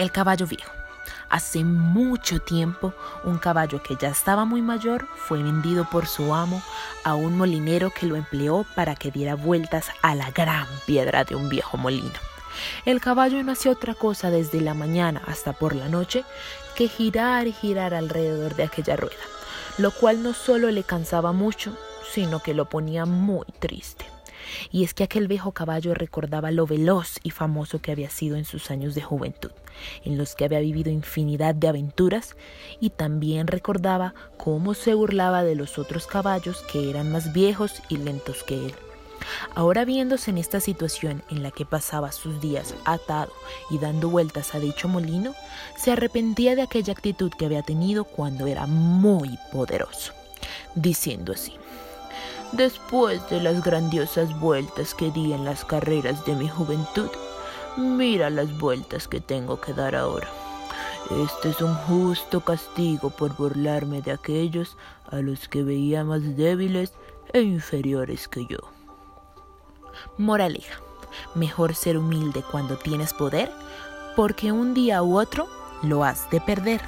El caballo viejo. Hace mucho tiempo, un caballo que ya estaba muy mayor fue vendido por su amo a un molinero que lo empleó para que diera vueltas a la gran piedra de un viejo molino. El caballo no hacía otra cosa desde la mañana hasta por la noche que girar y girar alrededor de aquella rueda, lo cual no solo le cansaba mucho, sino que lo ponía muy triste y es que aquel viejo caballo recordaba lo veloz y famoso que había sido en sus años de juventud, en los que había vivido infinidad de aventuras, y también recordaba cómo se burlaba de los otros caballos que eran más viejos y lentos que él. Ahora viéndose en esta situación en la que pasaba sus días atado y dando vueltas a dicho molino, se arrepentía de aquella actitud que había tenido cuando era muy poderoso, diciendo así, Después de las grandiosas vueltas que di en las carreras de mi juventud, mira las vueltas que tengo que dar ahora. Este es un justo castigo por burlarme de aquellos a los que veía más débiles e inferiores que yo. Moraleja. Mejor ser humilde cuando tienes poder, porque un día u otro lo has de perder.